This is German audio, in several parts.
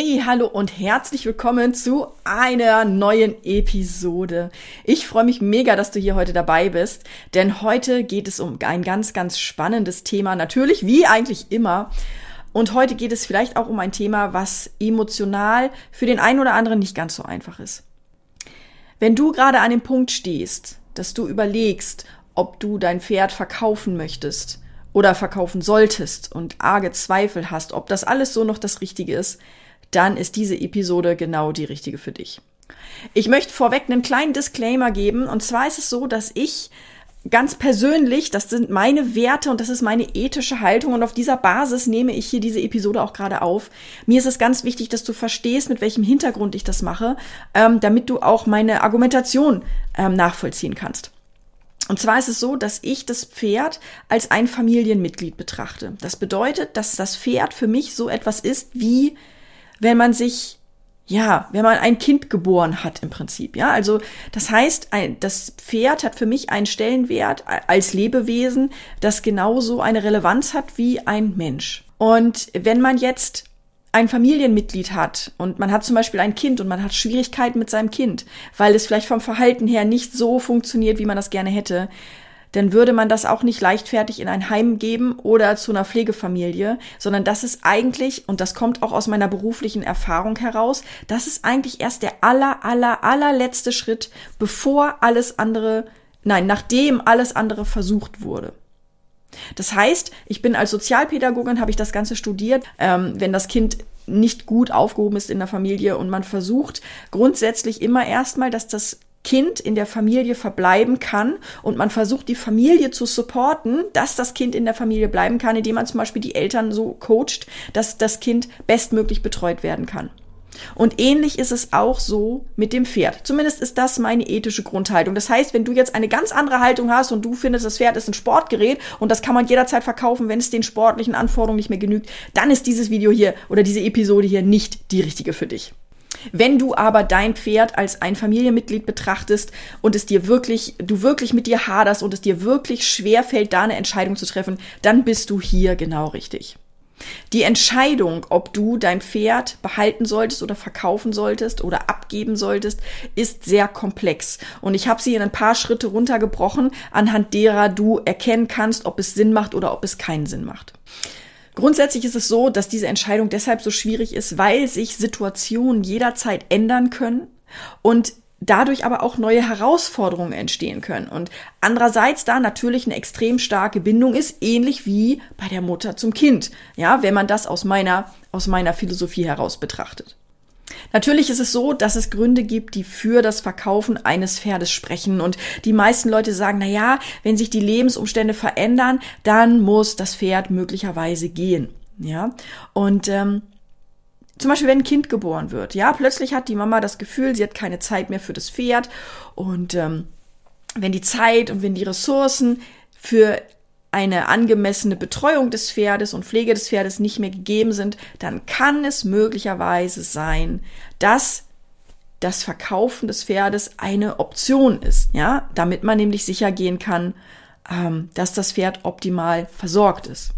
Hey, hallo und herzlich willkommen zu einer neuen Episode. Ich freue mich mega, dass du hier heute dabei bist, denn heute geht es um ein ganz, ganz spannendes Thema. Natürlich, wie eigentlich immer. Und heute geht es vielleicht auch um ein Thema, was emotional für den einen oder anderen nicht ganz so einfach ist. Wenn du gerade an dem Punkt stehst, dass du überlegst, ob du dein Pferd verkaufen möchtest oder verkaufen solltest und arge Zweifel hast, ob das alles so noch das Richtige ist, dann ist diese Episode genau die richtige für dich. Ich möchte vorweg einen kleinen Disclaimer geben. Und zwar ist es so, dass ich ganz persönlich, das sind meine Werte und das ist meine ethische Haltung und auf dieser Basis nehme ich hier diese Episode auch gerade auf. Mir ist es ganz wichtig, dass du verstehst, mit welchem Hintergrund ich das mache, ähm, damit du auch meine Argumentation ähm, nachvollziehen kannst. Und zwar ist es so, dass ich das Pferd als ein Familienmitglied betrachte. Das bedeutet, dass das Pferd für mich so etwas ist wie wenn man sich, ja, wenn man ein Kind geboren hat im Prinzip, ja. Also das heißt, ein, das Pferd hat für mich einen Stellenwert als Lebewesen, das genauso eine Relevanz hat wie ein Mensch. Und wenn man jetzt ein Familienmitglied hat und man hat zum Beispiel ein Kind und man hat Schwierigkeiten mit seinem Kind, weil es vielleicht vom Verhalten her nicht so funktioniert, wie man das gerne hätte, dann würde man das auch nicht leichtfertig in ein Heim geben oder zu einer Pflegefamilie, sondern das ist eigentlich, und das kommt auch aus meiner beruflichen Erfahrung heraus, das ist eigentlich erst der aller, aller, allerletzte Schritt, bevor alles andere, nein, nachdem alles andere versucht wurde. Das heißt, ich bin als Sozialpädagogin, habe ich das Ganze studiert, ähm, wenn das Kind nicht gut aufgehoben ist in der Familie und man versucht grundsätzlich immer erstmal, dass das Kind in der Familie verbleiben kann und man versucht, die Familie zu supporten, dass das Kind in der Familie bleiben kann, indem man zum Beispiel die Eltern so coacht, dass das Kind bestmöglich betreut werden kann. Und ähnlich ist es auch so mit dem Pferd. Zumindest ist das meine ethische Grundhaltung. Das heißt, wenn du jetzt eine ganz andere Haltung hast und du findest, das Pferd ist ein Sportgerät und das kann man jederzeit verkaufen, wenn es den sportlichen Anforderungen nicht mehr genügt, dann ist dieses Video hier oder diese Episode hier nicht die richtige für dich. Wenn du aber dein Pferd als ein Familienmitglied betrachtest und es dir wirklich, du wirklich mit dir haderst und es dir wirklich schwer fällt, da eine Entscheidung zu treffen, dann bist du hier genau richtig. Die Entscheidung, ob du dein Pferd behalten solltest oder verkaufen solltest oder abgeben solltest, ist sehr komplex. Und ich habe sie in ein paar Schritte runtergebrochen, anhand derer du erkennen kannst, ob es Sinn macht oder ob es keinen Sinn macht. Grundsätzlich ist es so, dass diese Entscheidung deshalb so schwierig ist, weil sich Situationen jederzeit ändern können und dadurch aber auch neue Herausforderungen entstehen können. Und andererseits da natürlich eine extrem starke Bindung ist, ähnlich wie bei der Mutter zum Kind. Ja, wenn man das aus meiner, aus meiner Philosophie heraus betrachtet. Natürlich ist es so, dass es Gründe gibt, die für das Verkaufen eines Pferdes sprechen. Und die meisten Leute sagen, na ja, wenn sich die Lebensumstände verändern, dann muss das Pferd möglicherweise gehen. Ja, und ähm, zum Beispiel, wenn ein Kind geboren wird, ja, plötzlich hat die Mama das Gefühl, sie hat keine Zeit mehr für das Pferd und ähm, wenn die Zeit und wenn die Ressourcen für eine angemessene Betreuung des Pferdes und Pflege des Pferdes nicht mehr gegeben sind, dann kann es möglicherweise sein, dass das Verkaufen des Pferdes eine Option ist, ja, damit man nämlich sicher gehen kann, ähm, dass das Pferd optimal versorgt ist.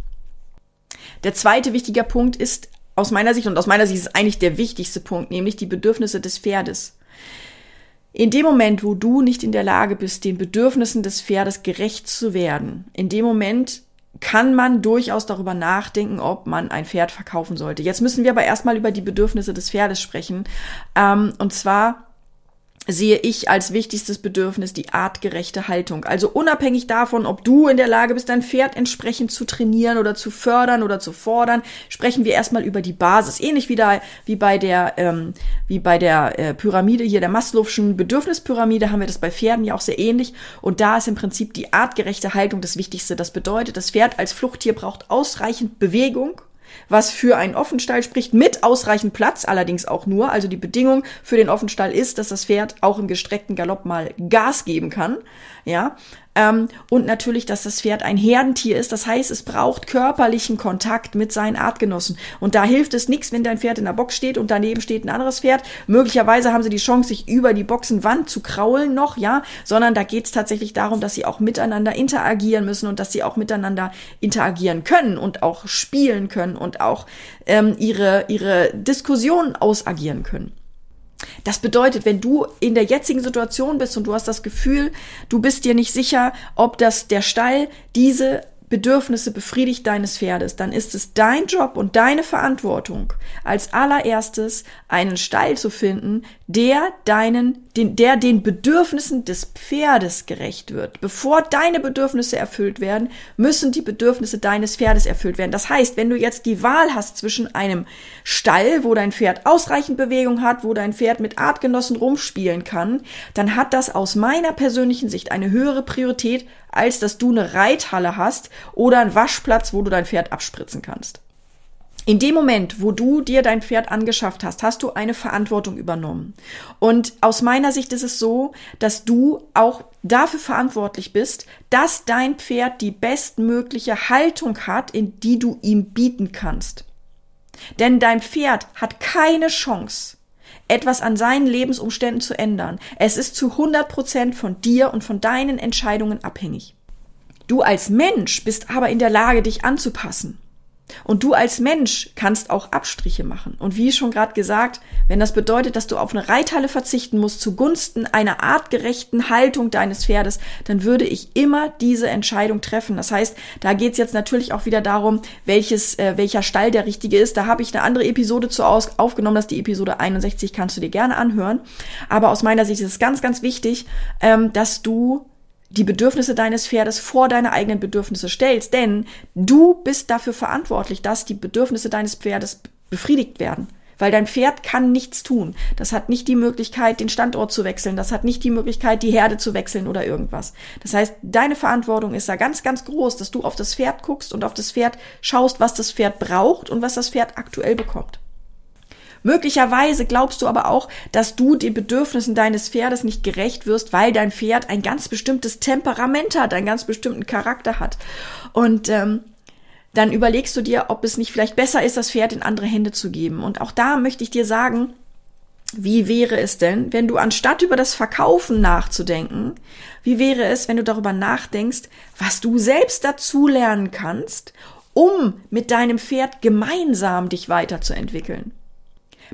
Der zweite wichtige Punkt ist aus meiner Sicht und aus meiner Sicht ist eigentlich der wichtigste Punkt, nämlich die Bedürfnisse des Pferdes. In dem Moment, wo du nicht in der Lage bist, den Bedürfnissen des Pferdes gerecht zu werden, in dem Moment kann man durchaus darüber nachdenken, ob man ein Pferd verkaufen sollte. Jetzt müssen wir aber erstmal über die Bedürfnisse des Pferdes sprechen. Ähm, und zwar sehe ich als wichtigstes Bedürfnis die artgerechte Haltung. Also unabhängig davon, ob du in der Lage bist, dein Pferd entsprechend zu trainieren oder zu fördern oder zu fordern, sprechen wir erstmal über die Basis. Ähnlich wie, da, wie bei der, ähm, wie bei der äh, Pyramide hier, der Maslow'schen Bedürfnispyramide, haben wir das bei Pferden ja auch sehr ähnlich. Und da ist im Prinzip die artgerechte Haltung das Wichtigste. Das bedeutet, das Pferd als Fluchttier braucht ausreichend Bewegung was für einen Offenstall spricht, mit ausreichend Platz, allerdings auch nur. Also die Bedingung für den Offenstall ist, dass das Pferd auch im gestreckten Galopp mal Gas geben kann. Ja, Ähm, und natürlich, dass das Pferd ein Herdentier ist. Das heißt, es braucht körperlichen Kontakt mit seinen Artgenossen. Und da hilft es nichts, wenn dein Pferd in der Box steht und daneben steht ein anderes Pferd. Möglicherweise haben sie die Chance, sich über die Boxenwand zu kraulen noch, ja, sondern da geht es tatsächlich darum, dass sie auch miteinander interagieren müssen und dass sie auch miteinander interagieren können und auch spielen können und auch ähm, ihre, ihre Diskussionen ausagieren können. Das bedeutet, wenn du in der jetzigen Situation bist und du hast das Gefühl, du bist dir nicht sicher, ob das der Stall diese Bedürfnisse befriedigt deines Pferdes, dann ist es dein Job und deine Verantwortung, als allererstes einen Stall zu finden, der deinen, den, der den Bedürfnissen des Pferdes gerecht wird. Bevor deine Bedürfnisse erfüllt werden, müssen die Bedürfnisse deines Pferdes erfüllt werden. Das heißt, wenn du jetzt die Wahl hast zwischen einem Stall, wo dein Pferd ausreichend Bewegung hat, wo dein Pferd mit Artgenossen rumspielen kann, dann hat das aus meiner persönlichen Sicht eine höhere Priorität, als dass du eine Reithalle hast oder einen Waschplatz, wo du dein Pferd abspritzen kannst. In dem Moment, wo du dir dein Pferd angeschafft hast, hast du eine Verantwortung übernommen. Und aus meiner Sicht ist es so, dass du auch dafür verantwortlich bist, dass dein Pferd die bestmögliche Haltung hat, in die du ihm bieten kannst. Denn dein Pferd hat keine Chance, etwas an seinen Lebensumständen zu ändern. Es ist zu 100 Prozent von dir und von deinen Entscheidungen abhängig. Du als Mensch bist aber in der Lage, dich anzupassen. Und du als Mensch kannst auch Abstriche machen. Und wie schon gerade gesagt, wenn das bedeutet, dass du auf eine Reithalle verzichten musst zugunsten einer artgerechten Haltung deines Pferdes, dann würde ich immer diese Entscheidung treffen. Das heißt, da geht es jetzt natürlich auch wieder darum, welches, äh, welcher Stall der richtige ist. Da habe ich eine andere Episode zu aus, aufgenommen, das ist die Episode 61, kannst du dir gerne anhören. Aber aus meiner Sicht ist es ganz, ganz wichtig, ähm, dass du die Bedürfnisse deines Pferdes vor deine eigenen Bedürfnisse stellst, denn du bist dafür verantwortlich, dass die Bedürfnisse deines Pferdes befriedigt werden. Weil dein Pferd kann nichts tun. Das hat nicht die Möglichkeit, den Standort zu wechseln. Das hat nicht die Möglichkeit, die Herde zu wechseln oder irgendwas. Das heißt, deine Verantwortung ist da ganz, ganz groß, dass du auf das Pferd guckst und auf das Pferd schaust, was das Pferd braucht und was das Pferd aktuell bekommt. Möglicherweise glaubst du aber auch, dass du den Bedürfnissen deines Pferdes nicht gerecht wirst, weil dein Pferd ein ganz bestimmtes Temperament hat, einen ganz bestimmten Charakter hat. Und ähm, dann überlegst du dir, ob es nicht vielleicht besser ist, das Pferd in andere Hände zu geben. Und auch da möchte ich dir sagen, wie wäre es denn, wenn du anstatt über das Verkaufen nachzudenken, wie wäre es, wenn du darüber nachdenkst, was du selbst dazu lernen kannst, um mit deinem Pferd gemeinsam dich weiterzuentwickeln?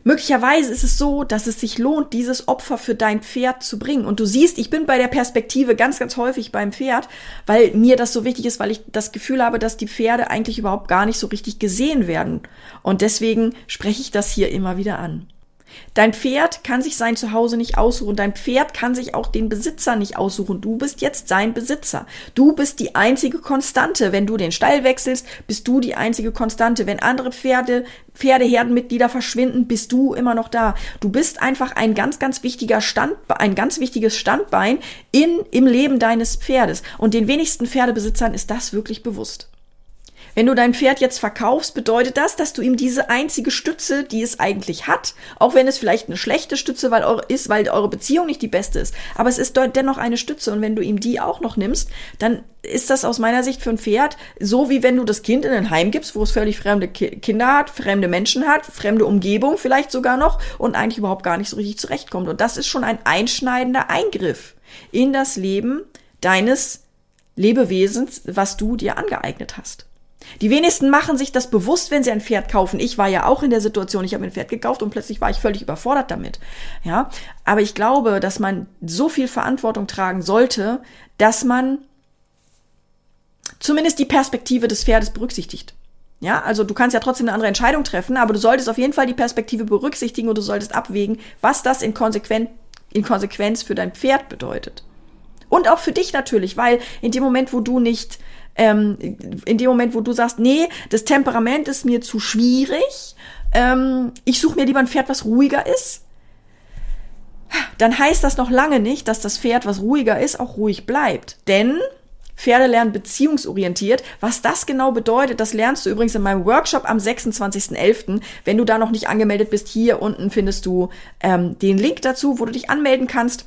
Möglicherweise ist es so, dass es sich lohnt, dieses Opfer für dein Pferd zu bringen. Und du siehst, ich bin bei der Perspektive ganz, ganz häufig beim Pferd, weil mir das so wichtig ist, weil ich das Gefühl habe, dass die Pferde eigentlich überhaupt gar nicht so richtig gesehen werden. Und deswegen spreche ich das hier immer wieder an. Dein Pferd kann sich sein Zuhause nicht aussuchen. Dein Pferd kann sich auch den Besitzer nicht aussuchen. Du bist jetzt sein Besitzer. Du bist die einzige Konstante. Wenn du den Stall wechselst, bist du die einzige Konstante. Wenn andere Pferde, Pferdeherdenmitglieder verschwinden, bist du immer noch da. Du bist einfach ein ganz, ganz wichtiger Stand, ein ganz wichtiges Standbein in, im Leben deines Pferdes. Und den wenigsten Pferdebesitzern ist das wirklich bewusst. Wenn du dein Pferd jetzt verkaufst, bedeutet das, dass du ihm diese einzige Stütze, die es eigentlich hat, auch wenn es vielleicht eine schlechte Stütze weil eure, ist, weil eure Beziehung nicht die beste ist, aber es ist dennoch eine Stütze und wenn du ihm die auch noch nimmst, dann ist das aus meiner Sicht für ein Pferd so, wie wenn du das Kind in ein Heim gibst, wo es völlig fremde Kinder hat, fremde Menschen hat, fremde Umgebung vielleicht sogar noch und eigentlich überhaupt gar nicht so richtig zurechtkommt. Und das ist schon ein einschneidender Eingriff in das Leben deines Lebewesens, was du dir angeeignet hast. Die wenigsten machen sich das bewusst, wenn sie ein Pferd kaufen. Ich war ja auch in der Situation, ich habe ein Pferd gekauft und plötzlich war ich völlig überfordert damit. Ja, aber ich glaube, dass man so viel Verantwortung tragen sollte, dass man zumindest die Perspektive des Pferdes berücksichtigt. Ja, also du kannst ja trotzdem eine andere Entscheidung treffen, aber du solltest auf jeden Fall die Perspektive berücksichtigen und du solltest abwägen, was das in, Konsequenz, in Konsequenz für dein Pferd bedeutet. Und auch für dich natürlich, weil in dem Moment, wo du nicht ähm, in dem Moment, wo du sagst, nee, das Temperament ist mir zu schwierig, ähm, ich suche mir lieber ein Pferd, was ruhiger ist, dann heißt das noch lange nicht, dass das Pferd, was ruhiger ist, auch ruhig bleibt. Denn Pferde lernen beziehungsorientiert. Was das genau bedeutet, das lernst du übrigens in meinem Workshop am 26.11. Wenn du da noch nicht angemeldet bist, hier unten findest du ähm, den Link dazu, wo du dich anmelden kannst.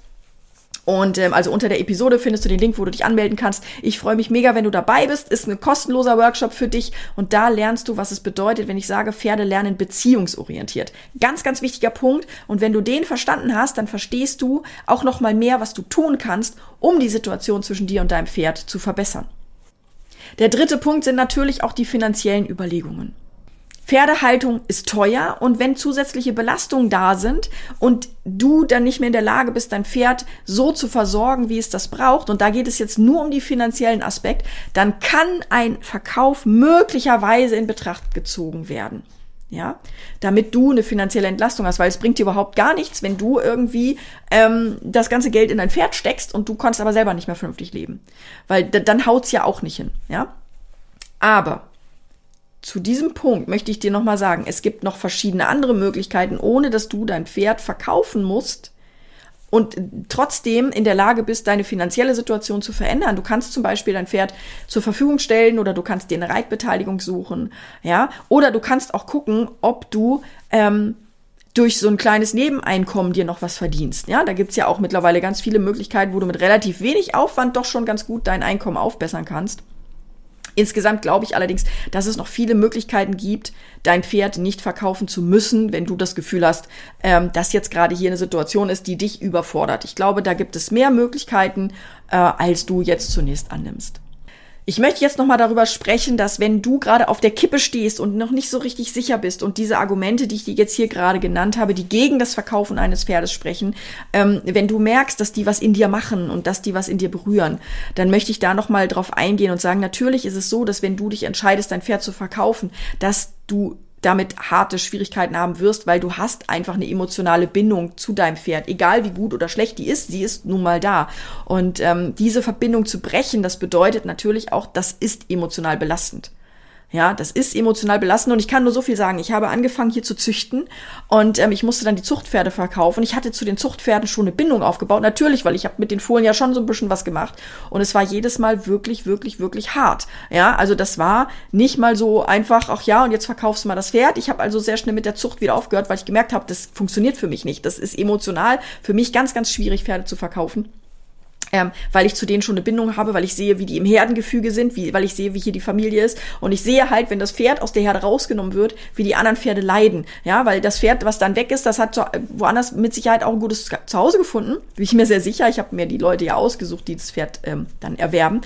Und ähm, also unter der Episode findest du den Link, wo du dich anmelden kannst. Ich freue mich mega, wenn du dabei bist. Ist ein kostenloser Workshop für dich und da lernst du, was es bedeutet, wenn ich sage, Pferde lernen beziehungsorientiert. Ganz, ganz wichtiger Punkt. Und wenn du den verstanden hast, dann verstehst du auch noch mal mehr, was du tun kannst, um die Situation zwischen dir und deinem Pferd zu verbessern. Der dritte Punkt sind natürlich auch die finanziellen Überlegungen. Pferdehaltung ist teuer und wenn zusätzliche Belastungen da sind und du dann nicht mehr in der Lage bist, dein Pferd so zu versorgen, wie es das braucht, und da geht es jetzt nur um die finanziellen Aspekt, dann kann ein Verkauf möglicherweise in Betracht gezogen werden. Ja, damit du eine finanzielle Entlastung hast, weil es bringt dir überhaupt gar nichts, wenn du irgendwie ähm, das ganze Geld in dein Pferd steckst und du kannst aber selber nicht mehr vernünftig leben, weil dann haut's ja auch nicht hin. Ja, aber zu diesem Punkt möchte ich dir nochmal sagen, es gibt noch verschiedene andere Möglichkeiten, ohne dass du dein Pferd verkaufen musst und trotzdem in der Lage bist, deine finanzielle Situation zu verändern. Du kannst zum Beispiel dein Pferd zur Verfügung stellen oder du kannst dir eine Reitbeteiligung suchen, ja, oder du kannst auch gucken, ob du ähm, durch so ein kleines Nebeneinkommen dir noch was verdienst. Ja, da gibt's ja auch mittlerweile ganz viele Möglichkeiten, wo du mit relativ wenig Aufwand doch schon ganz gut dein Einkommen aufbessern kannst. Insgesamt glaube ich allerdings, dass es noch viele Möglichkeiten gibt, dein Pferd nicht verkaufen zu müssen, wenn du das Gefühl hast, ähm, dass jetzt gerade hier eine Situation ist, die dich überfordert. Ich glaube, da gibt es mehr Möglichkeiten, äh, als du jetzt zunächst annimmst. Ich möchte jetzt nochmal darüber sprechen, dass wenn du gerade auf der Kippe stehst und noch nicht so richtig sicher bist und diese Argumente, die ich dir jetzt hier gerade genannt habe, die gegen das Verkaufen eines Pferdes sprechen, ähm, wenn du merkst, dass die was in dir machen und dass die was in dir berühren, dann möchte ich da nochmal drauf eingehen und sagen, natürlich ist es so, dass wenn du dich entscheidest, dein Pferd zu verkaufen, dass du damit harte Schwierigkeiten haben wirst, weil du hast einfach eine emotionale Bindung zu deinem Pferd, egal wie gut oder schlecht die ist, sie ist nun mal da. Und ähm, diese Verbindung zu brechen, das bedeutet natürlich auch, das ist emotional belastend. Ja, das ist emotional belastend und ich kann nur so viel sagen. Ich habe angefangen hier zu züchten und ähm, ich musste dann die Zuchtpferde verkaufen. Ich hatte zu den Zuchtpferden schon eine Bindung aufgebaut, natürlich, weil ich habe mit den Fohlen ja schon so ein bisschen was gemacht und es war jedes Mal wirklich, wirklich, wirklich hart. Ja, also das war nicht mal so einfach, ach ja, und jetzt verkaufst du mal das Pferd. Ich habe also sehr schnell mit der Zucht wieder aufgehört, weil ich gemerkt habe, das funktioniert für mich nicht. Das ist emotional für mich ganz, ganz schwierig, Pferde zu verkaufen ähm, weil ich zu denen schon eine Bindung habe, weil ich sehe, wie die im Herdengefüge sind, wie, weil ich sehe, wie hier die Familie ist. Und ich sehe halt, wenn das Pferd aus der Herde rausgenommen wird, wie die anderen Pferde leiden. Ja, weil das Pferd, was dann weg ist, das hat woanders mit Sicherheit auch ein gutes Zuhause gefunden. Bin ich mir sehr sicher. Ich habe mir die Leute ja ausgesucht, die das Pferd ähm, dann erwerben.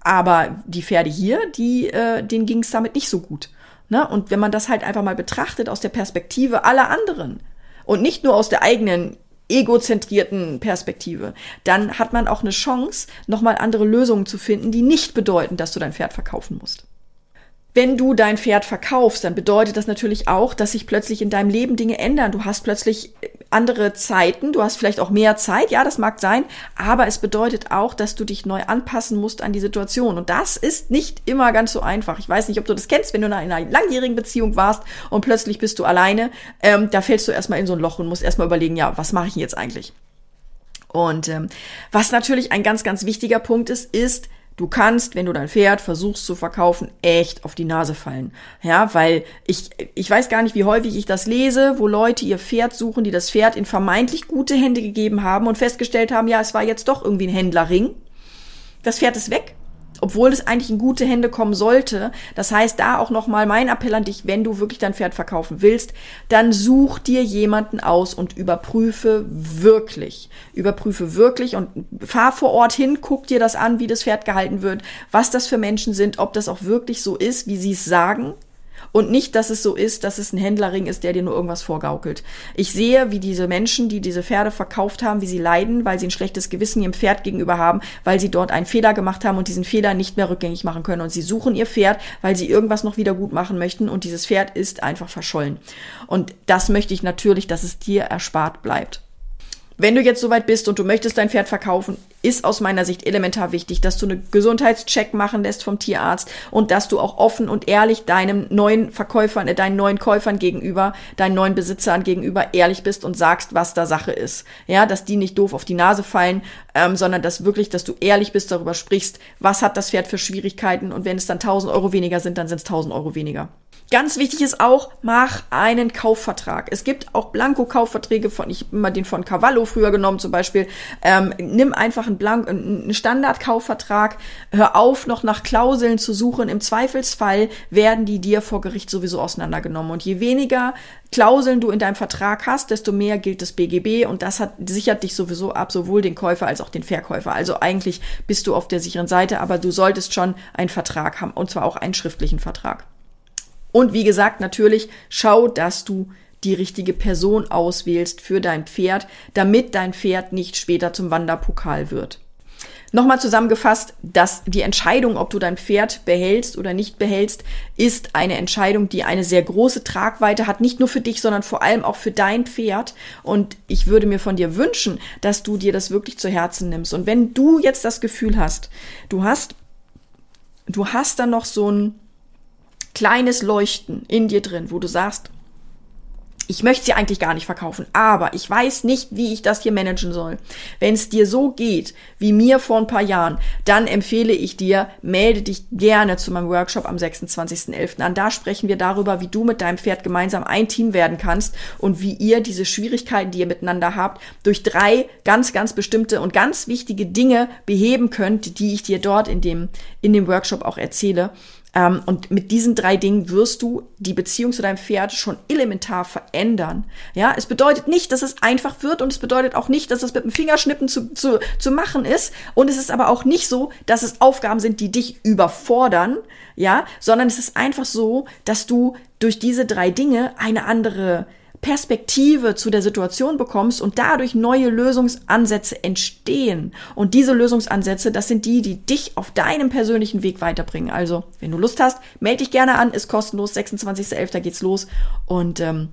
Aber die Pferde hier, die, äh, denen ging es damit nicht so gut. Ne? Und wenn man das halt einfach mal betrachtet aus der Perspektive aller anderen, und nicht nur aus der eigenen egozentrierten Perspektive, dann hat man auch eine Chance, nochmal andere Lösungen zu finden, die nicht bedeuten, dass du dein Pferd verkaufen musst. Wenn du dein Pferd verkaufst, dann bedeutet das natürlich auch, dass sich plötzlich in deinem Leben Dinge ändern. Du hast plötzlich andere Zeiten, du hast vielleicht auch mehr Zeit, ja, das mag sein, aber es bedeutet auch, dass du dich neu anpassen musst an die Situation. Und das ist nicht immer ganz so einfach. Ich weiß nicht, ob du das kennst, wenn du in einer langjährigen Beziehung warst und plötzlich bist du alleine, ähm, da fällst du erstmal in so ein Loch und musst erstmal überlegen, ja, was mache ich jetzt eigentlich? Und ähm, was natürlich ein ganz, ganz wichtiger Punkt ist, ist, Du kannst, wenn du dein Pferd versuchst zu verkaufen, echt auf die Nase fallen. Ja, weil ich, ich weiß gar nicht, wie häufig ich das lese, wo Leute ihr Pferd suchen, die das Pferd in vermeintlich gute Hände gegeben haben und festgestellt haben, ja, es war jetzt doch irgendwie ein Händlerring. Das Pferd ist weg obwohl es eigentlich in gute Hände kommen sollte. Das heißt, da auch nochmal mein Appell an dich, wenn du wirklich dein Pferd verkaufen willst, dann such dir jemanden aus und überprüfe wirklich. Überprüfe wirklich und fahr vor Ort hin, guck dir das an, wie das Pferd gehalten wird, was das für Menschen sind, ob das auch wirklich so ist, wie sie es sagen. Und nicht, dass es so ist, dass es ein Händlerring ist, der dir nur irgendwas vorgaukelt. Ich sehe, wie diese Menschen, die diese Pferde verkauft haben, wie sie leiden, weil sie ein schlechtes Gewissen ihrem Pferd gegenüber haben, weil sie dort einen Fehler gemacht haben und diesen Fehler nicht mehr rückgängig machen können. Und sie suchen ihr Pferd, weil sie irgendwas noch wieder gut machen möchten und dieses Pferd ist einfach verschollen. Und das möchte ich natürlich, dass es dir erspart bleibt. Wenn du jetzt soweit bist und du möchtest dein Pferd verkaufen, ist aus meiner Sicht elementar wichtig, dass du einen Gesundheitscheck machen lässt vom Tierarzt und dass du auch offen und ehrlich deinem neuen Verkäufern, äh, deinen neuen Käufern gegenüber, deinen neuen Besitzern gegenüber ehrlich bist und sagst, was da Sache ist. Ja, dass die nicht doof auf die Nase fallen, ähm, sondern dass wirklich, dass du ehrlich bist, darüber sprichst, was hat das Pferd für Schwierigkeiten und wenn es dann 1000 Euro weniger sind, dann sind es 1000 Euro weniger. Ganz wichtig ist auch, mach einen Kaufvertrag. Es gibt auch Blanko-Kaufverträge von, ich habe immer den von Cavallo früher genommen zum Beispiel. Ähm, nimm einfach einen, Blank einen Standard-Kaufvertrag. Hör auf, noch nach Klauseln zu suchen. Im Zweifelsfall werden die dir vor Gericht sowieso auseinandergenommen. Und je weniger Klauseln du in deinem Vertrag hast, desto mehr gilt das BGB und das hat, sichert dich sowieso ab, sowohl den Käufer als auch den Verkäufer. Also eigentlich bist du auf der sicheren Seite, aber du solltest schon einen Vertrag haben und zwar auch einen schriftlichen Vertrag. Und wie gesagt, natürlich schau, dass du die richtige Person auswählst für dein Pferd, damit dein Pferd nicht später zum Wanderpokal wird. Nochmal zusammengefasst, dass die Entscheidung, ob du dein Pferd behältst oder nicht behältst, ist eine Entscheidung, die eine sehr große Tragweite hat, nicht nur für dich, sondern vor allem auch für dein Pferd. Und ich würde mir von dir wünschen, dass du dir das wirklich zu Herzen nimmst. Und wenn du jetzt das Gefühl hast, du hast, du hast dann noch so ein kleines Leuchten in dir drin, wo du sagst, ich möchte sie eigentlich gar nicht verkaufen, aber ich weiß nicht, wie ich das hier managen soll. Wenn es dir so geht wie mir vor ein paar Jahren, dann empfehle ich dir, melde dich gerne zu meinem Workshop am 26.11. an. Da sprechen wir darüber, wie du mit deinem Pferd gemeinsam ein Team werden kannst und wie ihr diese Schwierigkeiten, die ihr miteinander habt, durch drei ganz, ganz bestimmte und ganz wichtige Dinge beheben könnt, die ich dir dort in dem, in dem Workshop auch erzähle. Ähm, und mit diesen drei Dingen wirst du die Beziehung zu deinem Pferd schon elementar verändern. Ja, es bedeutet nicht, dass es einfach wird und es bedeutet auch nicht, dass es mit dem Fingerschnippen zu, zu, zu machen ist. Und es ist aber auch nicht so, dass es Aufgaben sind, die dich überfordern. Ja, sondern es ist einfach so, dass du durch diese drei Dinge eine andere Perspektive zu der Situation bekommst und dadurch neue Lösungsansätze entstehen. Und diese Lösungsansätze, das sind die, die dich auf deinem persönlichen Weg weiterbringen. Also, wenn du Lust hast, melde dich gerne an, ist kostenlos, 26.11. geht's los. Und ähm,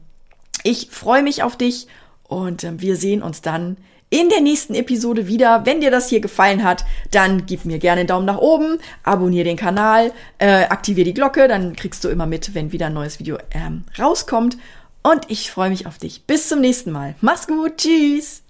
ich freue mich auf dich und ähm, wir sehen uns dann in der nächsten Episode wieder. Wenn dir das hier gefallen hat, dann gib mir gerne einen Daumen nach oben, abonniere den Kanal, äh, aktiviere die Glocke, dann kriegst du immer mit, wenn wieder ein neues Video ähm, rauskommt. Und ich freue mich auf dich. Bis zum nächsten Mal. Mach's gut. Tschüss.